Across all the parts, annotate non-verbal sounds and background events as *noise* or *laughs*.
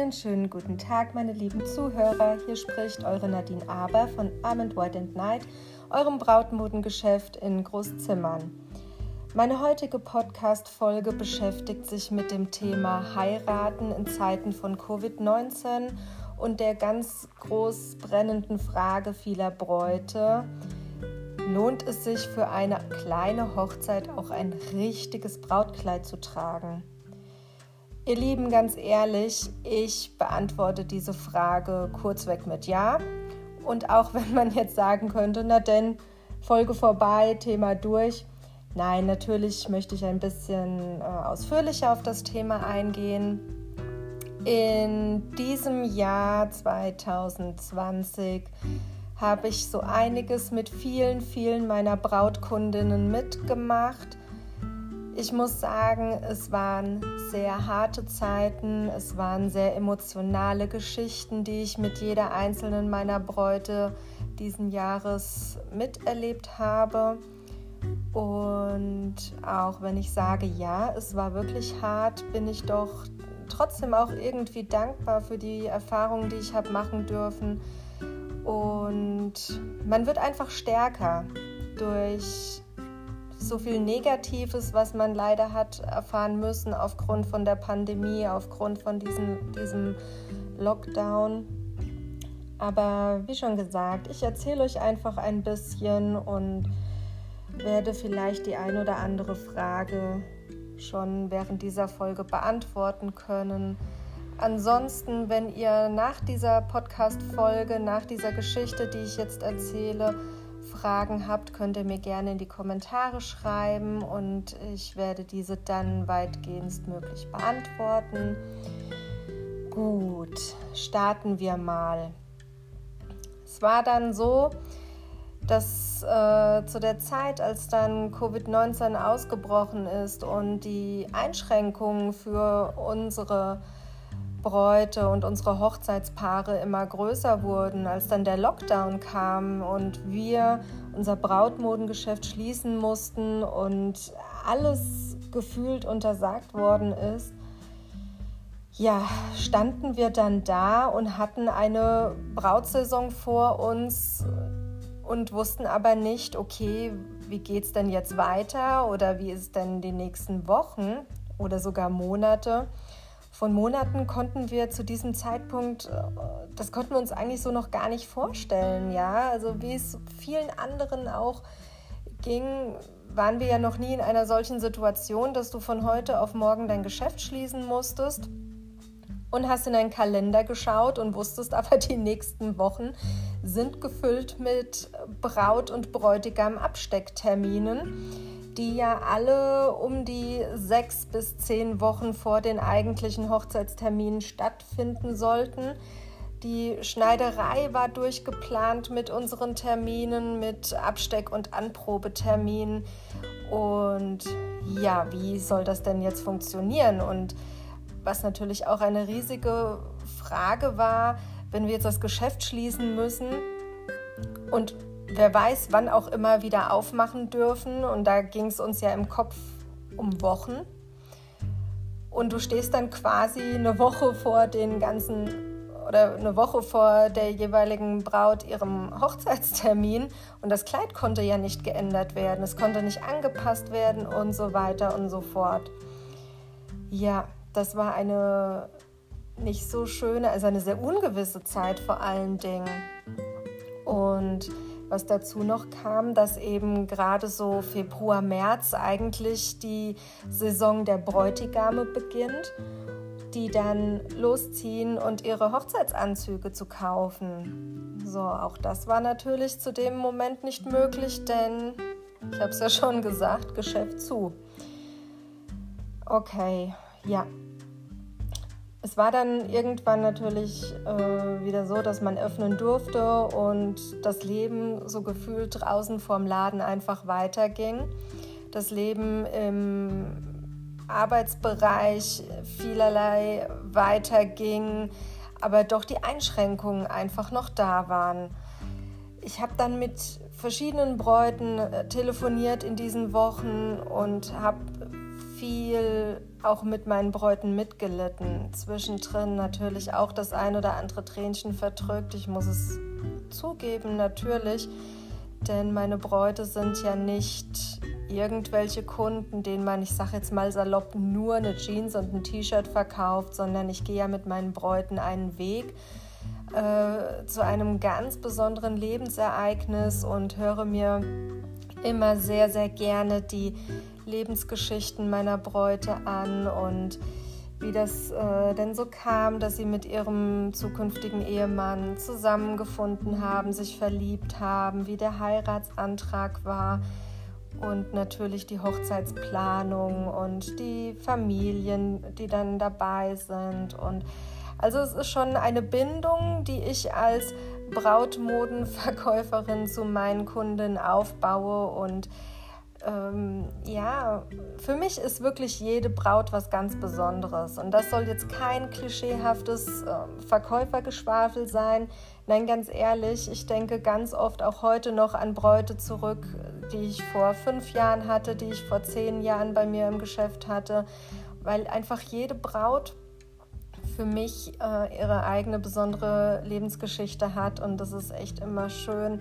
Einen schönen guten Tag, meine lieben Zuhörer. Hier spricht eure Nadine Aber von Armand White and Night, eurem Brautmodengeschäft in Großzimmern. Meine heutige Podcast-Folge beschäftigt sich mit dem Thema Heiraten in Zeiten von Covid-19 und der ganz groß brennenden Frage vieler Bräute: Lohnt es sich für eine kleine Hochzeit auch ein richtiges Brautkleid zu tragen? Ihr Lieben, ganz ehrlich, ich beantworte diese Frage kurzweg mit Ja. Und auch *laughs* wenn man jetzt sagen könnte, na denn, Folge vorbei, Thema durch. Nein, natürlich möchte ich ein bisschen äh, ausführlicher auf das Thema eingehen. In diesem Jahr 2020 habe ich so einiges mit vielen, vielen meiner Brautkundinnen mitgemacht ich muss sagen, es waren sehr harte Zeiten, es waren sehr emotionale Geschichten, die ich mit jeder einzelnen meiner Bräute diesen Jahres miterlebt habe. Und auch wenn ich sage, ja, es war wirklich hart, bin ich doch trotzdem auch irgendwie dankbar für die Erfahrungen, die ich habe machen dürfen. Und man wird einfach stärker durch so viel Negatives, was man leider hat erfahren müssen aufgrund von der Pandemie, aufgrund von diesem, diesem Lockdown. Aber wie schon gesagt, ich erzähle euch einfach ein bisschen und werde vielleicht die ein oder andere Frage schon während dieser Folge beantworten können. Ansonsten, wenn ihr nach dieser Podcast-Folge, nach dieser Geschichte, die ich jetzt erzähle, Fragen habt, könnt ihr mir gerne in die Kommentare schreiben und ich werde diese dann weitgehend möglich beantworten. Gut, starten wir mal. Es war dann so, dass äh, zu der Zeit, als dann Covid-19 ausgebrochen ist und die Einschränkungen für unsere Bräute und unsere Hochzeitspaare immer größer wurden, als dann der Lockdown kam und wir unser Brautmodengeschäft schließen mussten und alles gefühlt untersagt worden ist, ja, standen wir dann da und hatten eine Brautsaison vor uns und wussten aber nicht, okay, wie geht es denn jetzt weiter oder wie ist es denn die nächsten Wochen oder sogar Monate von Monaten konnten wir zu diesem Zeitpunkt, äh, das konnten wir uns eigentlich so noch gar nicht vorstellen, ja. Also wie es vielen anderen auch ging, waren wir ja noch nie in einer solchen Situation, dass du von heute auf morgen dein Geschäft schließen musstest und hast in deinen Kalender geschaut und wusstest aber, die nächsten Wochen sind gefüllt mit Braut- und Bräutigam-Absteckterminen die ja alle um die sechs bis zehn Wochen vor den eigentlichen Hochzeitsterminen stattfinden sollten. Die Schneiderei war durchgeplant mit unseren Terminen, mit Absteck- und Anprobeterminen. Und ja, wie soll das denn jetzt funktionieren? Und was natürlich auch eine riesige Frage war, wenn wir jetzt das Geschäft schließen müssen und wer weiß, wann auch immer wieder aufmachen dürfen. Und da ging es uns ja im Kopf um Wochen. Und du stehst dann quasi eine Woche vor den ganzen oder eine Woche vor der jeweiligen Braut ihrem Hochzeitstermin und das Kleid konnte ja nicht geändert werden, es konnte nicht angepasst werden und so weiter und so fort. Ja, das war eine nicht so schöne, also eine sehr ungewisse Zeit vor allen Dingen. Und was dazu noch kam, dass eben gerade so Februar, März eigentlich die Saison der Bräutigame beginnt, die dann losziehen und ihre Hochzeitsanzüge zu kaufen. So, auch das war natürlich zu dem Moment nicht möglich, denn ich habe es ja schon gesagt, Geschäft zu. Okay, ja, es war dann irgendwann natürlich äh, wieder so, dass man öffnen durfte und das Leben so gefühlt draußen vorm Laden einfach weiterging. Das Leben im Arbeitsbereich vielerlei weiterging, aber doch die Einschränkungen einfach noch da waren. Ich habe dann mit verschiedenen Bräuten äh, telefoniert in diesen Wochen und habe viel auch mit meinen Bräuten mitgelitten. Zwischendrin natürlich auch das ein oder andere Tränchen verdrückt. Ich muss es zugeben, natürlich. Denn meine Bräute sind ja nicht irgendwelche Kunden, denen man, ich sage jetzt mal salopp, nur eine Jeans und ein T-Shirt verkauft, sondern ich gehe ja mit meinen Bräuten einen Weg äh, zu einem ganz besonderen Lebensereignis und höre mir immer sehr, sehr gerne die Lebensgeschichten meiner Bräute an und wie das äh, denn so kam, dass sie mit ihrem zukünftigen Ehemann zusammengefunden haben, sich verliebt haben, wie der Heiratsantrag war und natürlich die Hochzeitsplanung und die Familien, die dann dabei sind und also es ist schon eine Bindung, die ich als Brautmodenverkäuferin zu meinen Kunden aufbaue und ähm, ja, für mich ist wirklich jede Braut was ganz Besonderes. Und das soll jetzt kein klischeehaftes äh, Verkäufergeschwafel sein. Nein, ganz ehrlich, ich denke ganz oft auch heute noch an Bräute zurück, die ich vor fünf Jahren hatte, die ich vor zehn Jahren bei mir im Geschäft hatte, weil einfach jede Braut für mich äh, ihre eigene besondere Lebensgeschichte hat und das ist echt immer schön,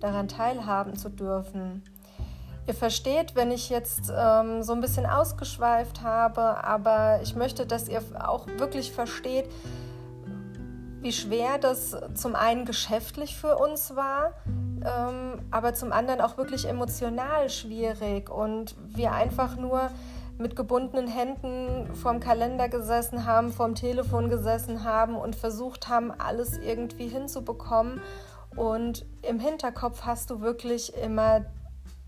daran teilhaben zu dürfen. Ihr versteht, wenn ich jetzt ähm, so ein bisschen ausgeschweift habe, aber ich möchte, dass ihr auch wirklich versteht, wie schwer das zum einen geschäftlich für uns war, ähm, aber zum anderen auch wirklich emotional schwierig und wir einfach nur mit gebundenen Händen vorm Kalender gesessen haben, vorm Telefon gesessen haben und versucht haben, alles irgendwie hinzubekommen. Und im Hinterkopf hast du wirklich immer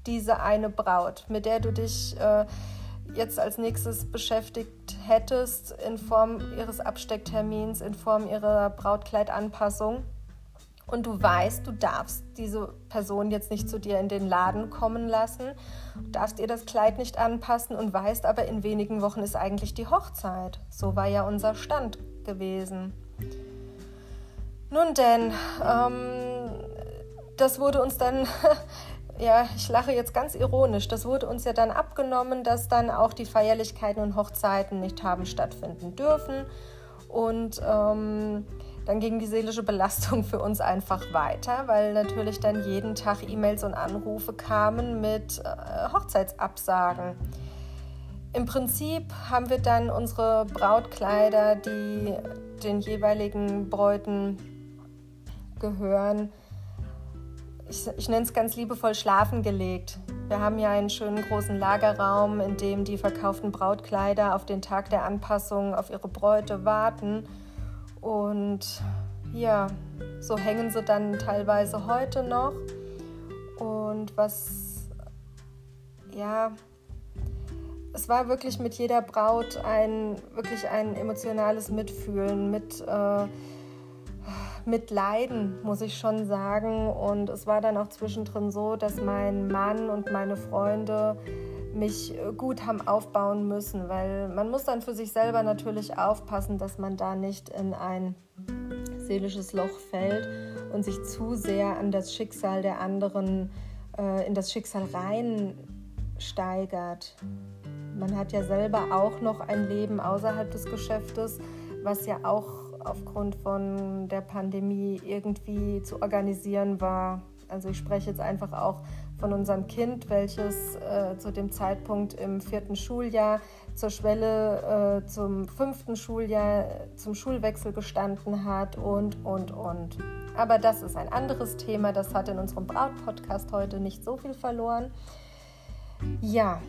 diese eine Braut, mit der du dich äh, jetzt als nächstes beschäftigt hättest in Form ihres Abstecktermins, in Form ihrer Brautkleidanpassung. Und du weißt, du darfst diese Person jetzt nicht zu dir in den Laden kommen lassen, darfst ihr das Kleid nicht anpassen und weißt aber, in wenigen Wochen ist eigentlich die Hochzeit. So war ja unser Stand gewesen. Nun denn, ähm, das wurde uns dann *laughs* ja, ich lache jetzt ganz ironisch, das wurde uns ja dann abgenommen, dass dann auch die Feierlichkeiten und Hochzeiten nicht haben stattfinden dürfen. Und ähm, dann ging die seelische Belastung *laughs* für uns einfach weiter, weil natürlich dann jeden Tag E-Mails und Anrufe kamen mit äh, Hochzeitsabsagen. Im Prinzip haben wir dann unsere Brautkleider, die den jeweiligen Bräuten gehören, ich, ich nenne es ganz liebevoll schlafen gelegt. Wir haben ja einen schönen großen Lagerraum, in dem die verkauften Brautkleider auf den Tag der Anpassung auf ihre Bräute warten. Und ja, so hängen sie dann teilweise heute noch. Und was, ja, es war wirklich mit jeder Braut ein, wirklich ein emotionales Mitfühlen, mit. Äh, mit Leiden, muss ich schon sagen. Und es war dann auch zwischendrin so, dass mein Mann und meine Freunde mich äh, gut haben aufbauen müssen, weil man muss dann für sich selber natürlich aufpassen, dass man da nicht in ein seelisches Loch fällt und sich zu sehr an das Schicksal der anderen, äh, in das Schicksal reinsteigert. Man hat ja selber auch noch ein Leben außerhalb des Geschäftes, was ja auch aufgrund von der Pandemie irgendwie zu organisieren war. Also ich spreche jetzt einfach auch von unserem Kind, welches äh, zu dem Zeitpunkt im vierten Schuljahr zur Schwelle äh, zum fünften Schuljahr zum Schulwechsel gestanden hat und, und, und. Aber das ist ein anderes Thema, das hat in unserem Braut-Podcast heute nicht so viel verloren. Ja,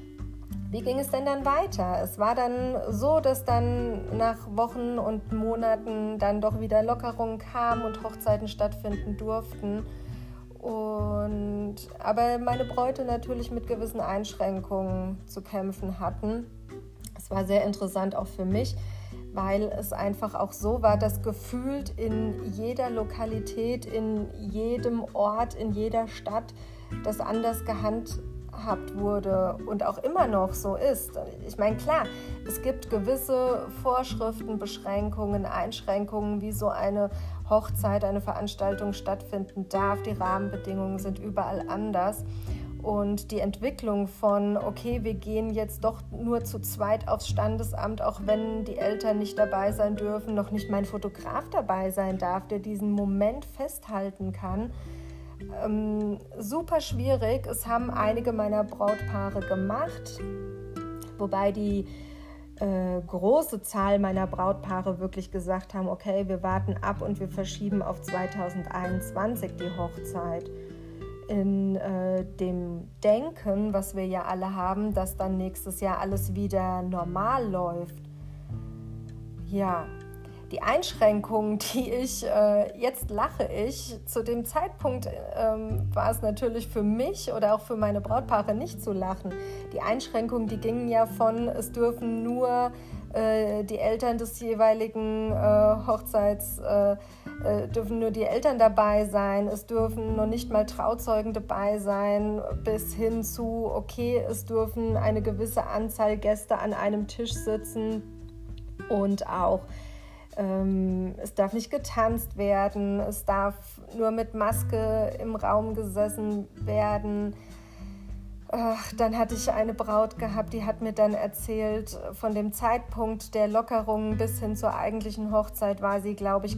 wie ging es denn dann weiter? Es war dann so, dass dann nach Wochen und Monaten dann doch wieder Lockerungen kamen und Hochzeiten stattfinden durften. Und, aber meine Bräute natürlich mit gewissen Einschränkungen zu kämpfen hatten. Es war sehr interessant auch für mich, weil es einfach auch so war, dass gefühlt in jeder Lokalität, in jedem Ort, in jeder Stadt das anders gehandhabt gehabt wurde und auch immer noch so ist. Ich meine, klar, es gibt gewisse Vorschriften, Beschränkungen, Einschränkungen, wie so eine Hochzeit, eine Veranstaltung stattfinden darf. Die Rahmenbedingungen sind überall anders. und die Entwicklung von, okay, wir gehen jetzt doch nur zu zweit aufs Standesamt, auch wenn die Eltern nicht dabei sein dürfen, noch nicht mein Fotograf dabei sein darf, der diesen Moment festhalten kann. Ähm, super schwierig. Es haben einige meiner Brautpaare gemacht, wobei die äh, große Zahl meiner Brautpaare wirklich gesagt haben, okay, wir warten ab und wir verschieben auf 2021 die Hochzeit. In äh, dem Denken, was wir ja alle haben, dass dann nächstes Jahr alles wieder normal läuft. Ja, die Einschränkungen, die ich, äh, jetzt lache ich, zu dem Zeitpunkt ähm, war es natürlich für mich oder auch für meine Brautpaare nicht zu lachen. Die Einschränkungen, die gingen ja von, es dürfen nur äh, die Eltern des jeweiligen äh, Hochzeits, äh, äh, dürfen nur die Eltern dabei sein, es dürfen noch nicht mal Trauzeugen dabei sein, bis hin zu, okay, es dürfen eine gewisse Anzahl Gäste an einem Tisch sitzen. Und auch ähm, es darf nicht getanzt werden, es darf nur mit Maske im Raum gesessen werden. Ach, dann hatte ich eine Braut gehabt, die hat mir dann erzählt, von dem Zeitpunkt der Lockerung bis hin zur eigentlichen Hochzeit war sie, glaube ich,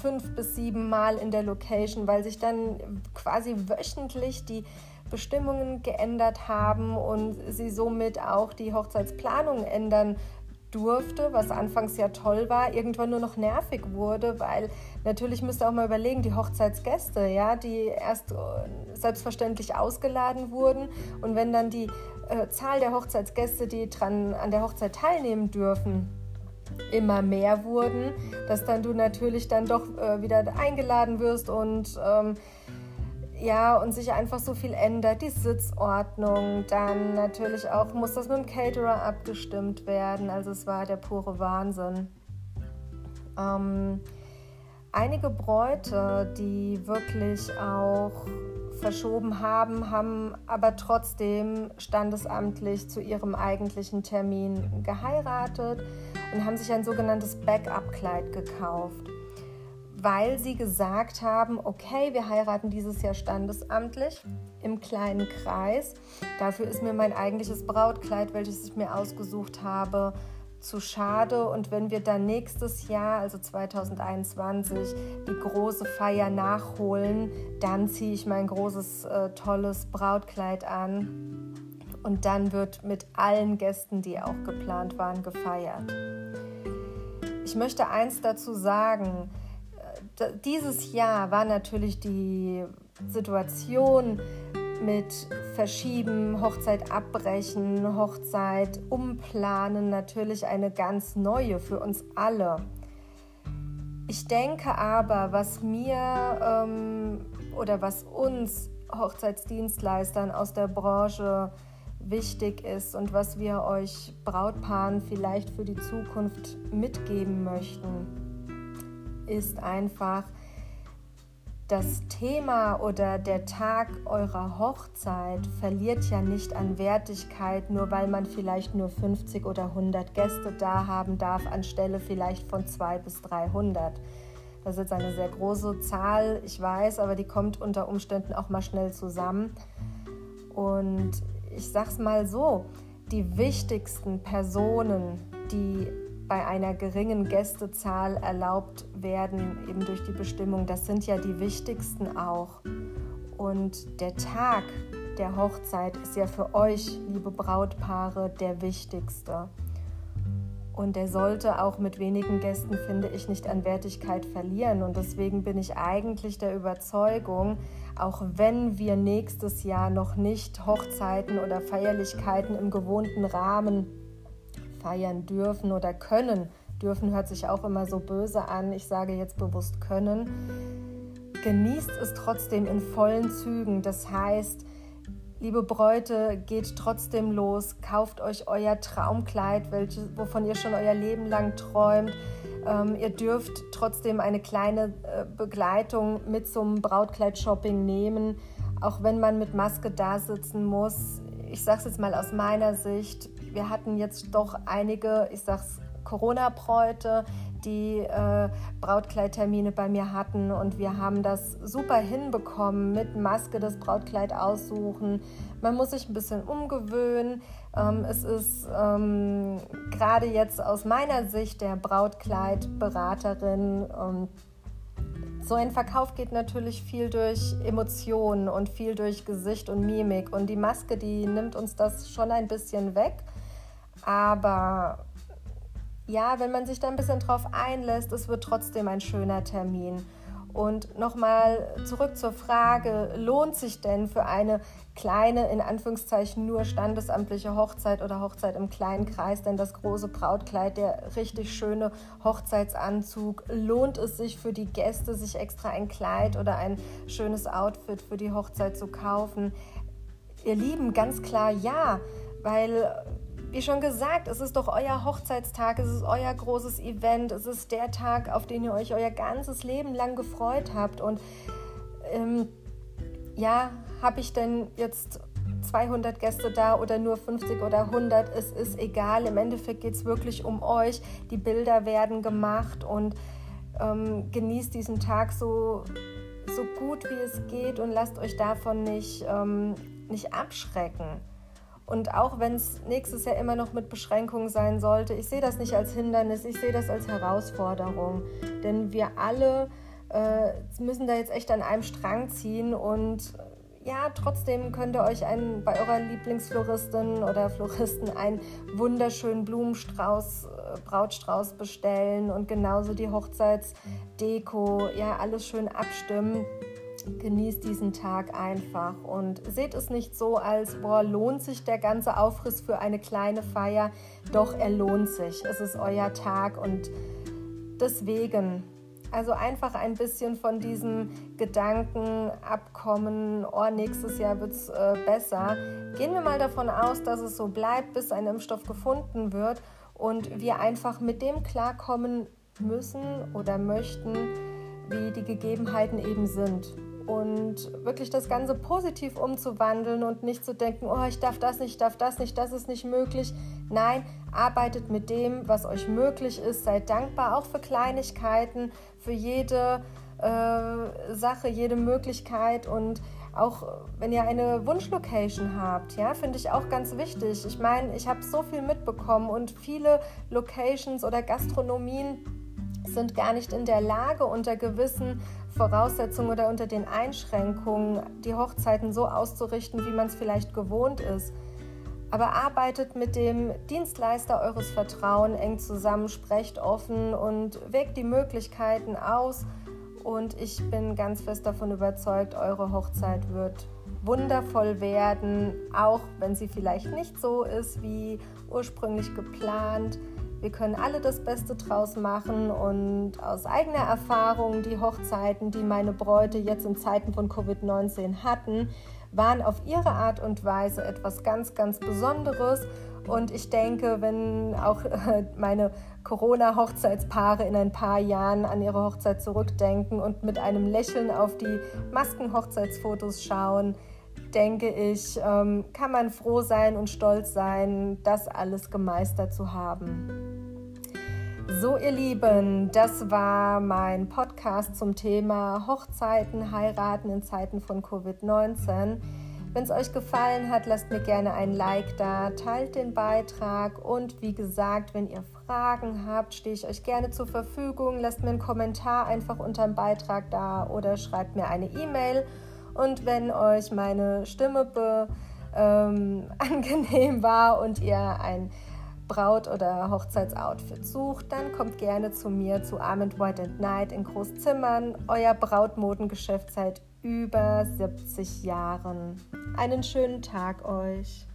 fünf bis sieben Mal in der Location, weil sich dann quasi wöchentlich die Bestimmungen geändert haben und sie somit auch die Hochzeitsplanung ändern durfte, was anfangs ja toll war, irgendwann nur noch nervig wurde, weil natürlich müsst ihr auch mal überlegen, die Hochzeitsgäste, ja, die erst äh, selbstverständlich ausgeladen wurden. Und wenn dann die äh, Zahl der Hochzeitsgäste, die dran an der Hochzeit teilnehmen dürfen, immer mehr wurden, dass dann du natürlich dann doch äh, wieder eingeladen wirst und ähm, ja, und sich einfach so viel ändert, die Sitzordnung, dann natürlich auch muss das mit dem Caterer abgestimmt werden, also es war der pure Wahnsinn. Ähm, einige Bräute, die wirklich auch verschoben haben, haben aber trotzdem standesamtlich zu ihrem eigentlichen Termin geheiratet und haben sich ein sogenanntes Backup-Kleid gekauft weil sie gesagt haben, okay, wir heiraten dieses Jahr standesamtlich im kleinen Kreis. Dafür ist mir mein eigentliches Brautkleid, welches ich mir ausgesucht habe, zu schade. Und wenn wir dann nächstes Jahr, also 2021, die große Feier nachholen, dann ziehe ich mein großes, äh, tolles Brautkleid an. Und dann wird mit allen Gästen, die auch geplant waren, gefeiert. Ich möchte eins dazu sagen dieses Jahr war natürlich die Situation mit Verschieben, Hochzeit abbrechen, Hochzeit umplanen natürlich eine ganz neue für uns alle. Ich denke aber, was mir ähm, oder was uns Hochzeitsdienstleistern aus der Branche wichtig ist und was wir euch Brautpaaren vielleicht für die Zukunft mitgeben möchten ist einfach das Thema oder der Tag eurer Hochzeit verliert ja nicht an Wertigkeit, nur weil man vielleicht nur 50 oder 100 Gäste da haben darf, anstelle vielleicht von 200 bis 300. Das ist jetzt eine sehr große Zahl, ich weiß, aber die kommt unter Umständen auch mal schnell zusammen. Und ich sag's mal so: die wichtigsten Personen, die bei einer geringen Gästezahl erlaubt werden, eben durch die Bestimmung. Das sind ja die wichtigsten auch. Und der Tag der Hochzeit ist ja für euch, liebe Brautpaare, der wichtigste. Und der sollte auch mit wenigen Gästen, finde ich, nicht an Wertigkeit verlieren. Und deswegen bin ich eigentlich der Überzeugung, auch wenn wir nächstes Jahr noch nicht Hochzeiten oder Feierlichkeiten im gewohnten Rahmen feiern dürfen oder können. Dürfen hört sich auch immer so böse an. Ich sage jetzt bewusst können. Genießt es trotzdem in vollen Zügen. Das heißt, liebe Bräute, geht trotzdem los, kauft euch euer Traumkleid, welches, wovon ihr schon euer Leben lang träumt. Ähm, ihr dürft trotzdem eine kleine äh, Begleitung mit zum Brautkleid-Shopping nehmen, auch wenn man mit Maske da sitzen muss. Ich sage es jetzt mal aus meiner Sicht, wir hatten jetzt doch einige, ich sag's, Corona-Bräute, die äh, Brautkleidtermine bei mir hatten und wir haben das super hinbekommen mit Maske das Brautkleid aussuchen. Man muss sich ein bisschen umgewöhnen. Ähm, es ist ähm, gerade jetzt aus meiner Sicht der Brautkleidberaterin ähm, so ein Verkauf geht natürlich viel durch Emotionen und viel durch Gesicht und Mimik. Und die Maske, die nimmt uns das schon ein bisschen weg. Aber ja, wenn man sich da ein bisschen drauf einlässt, es wird trotzdem ein schöner Termin. Und nochmal zurück zur Frage, lohnt sich denn für eine kleine, in Anführungszeichen nur standesamtliche Hochzeit oder Hochzeit im kleinen Kreis denn das große Brautkleid, der richtig schöne Hochzeitsanzug? Lohnt es sich für die Gäste, sich extra ein Kleid oder ein schönes Outfit für die Hochzeit zu kaufen? Ihr Lieben, ganz klar ja, weil wie schon gesagt, es ist doch euer Hochzeitstag, es ist euer großes Event, es ist der Tag, auf den ihr euch euer ganzes Leben lang gefreut habt. Und ähm, ja, habe ich denn jetzt 200 Gäste da oder nur 50 oder 100, es ist egal. Im Endeffekt geht es wirklich um euch. Die Bilder werden gemacht und ähm, genießt diesen Tag so, so gut wie es geht und lasst euch davon nicht, ähm, nicht abschrecken. Und auch wenn es nächstes Jahr immer noch mit Beschränkungen sein sollte, ich sehe das nicht als Hindernis, ich sehe das als Herausforderung. Denn wir alle äh, müssen da jetzt echt an einem Strang ziehen und ja, trotzdem könnt ihr euch einen, bei eurer Lieblingsfloristin oder Floristen einen wunderschönen Blumenstrauß, äh, Brautstrauß bestellen und genauso die Hochzeitsdeko, ja, alles schön abstimmen genießt diesen Tag einfach und seht es nicht so als, boah, lohnt sich der ganze Aufriss für eine kleine Feier. Doch, er lohnt sich. Es ist euer Tag und deswegen, also einfach ein bisschen von diesem Gedanken abkommen, oh, nächstes Jahr wird es äh, besser. Gehen wir mal davon aus, dass es so bleibt, bis ein Impfstoff gefunden wird und wir einfach mit dem klarkommen müssen oder möchten, wie die Gegebenheiten eben sind und wirklich das Ganze positiv umzuwandeln und nicht zu denken, oh, ich darf das nicht, ich darf das nicht, das ist nicht möglich. Nein, arbeitet mit dem, was euch möglich ist, seid dankbar auch für Kleinigkeiten, für jede äh, Sache, jede Möglichkeit und auch wenn ihr eine Wunschlocation habt, ja, finde ich auch ganz wichtig. Ich meine, ich habe so viel mitbekommen und viele Locations oder Gastronomien sind gar nicht in der Lage, unter gewissen Voraussetzungen oder unter den Einschränkungen die Hochzeiten so auszurichten, wie man es vielleicht gewohnt ist. Aber arbeitet mit dem Dienstleister eures Vertrauens eng zusammen, sprecht offen und wägt die Möglichkeiten aus. Und ich bin ganz fest davon überzeugt, eure Hochzeit wird wundervoll werden, auch wenn sie vielleicht nicht so ist wie ursprünglich geplant. Wir können alle das Beste draus machen und aus eigener Erfahrung die Hochzeiten, die meine Bräute jetzt in Zeiten von Covid-19 hatten, waren auf ihre Art und Weise etwas ganz, ganz Besonderes. Und ich denke, wenn auch meine Corona-Hochzeitspaare in ein paar Jahren an ihre Hochzeit zurückdenken und mit einem Lächeln auf die Masken-Hochzeitsfotos schauen, denke ich, ähm, kann man froh sein und stolz sein, das alles gemeistert zu haben. So, ihr Lieben, das war mein Podcast zum Thema Hochzeiten, Heiraten in Zeiten von Covid-19. Wenn es euch gefallen hat, lasst mir gerne ein Like da, teilt den Beitrag und wie gesagt, wenn ihr Fragen habt, stehe ich euch gerne zur Verfügung. Lasst mir einen Kommentar einfach unter dem Beitrag da oder schreibt mir eine E-Mail. Und wenn euch meine Stimme be, ähm, *laughs* angenehm war und ihr ein Braut- oder Hochzeitsoutfit sucht, dann kommt gerne zu mir zu Armand White and Night in Großzimmern, euer Brautmodengeschäft seit über 70 Jahren. Einen schönen Tag euch.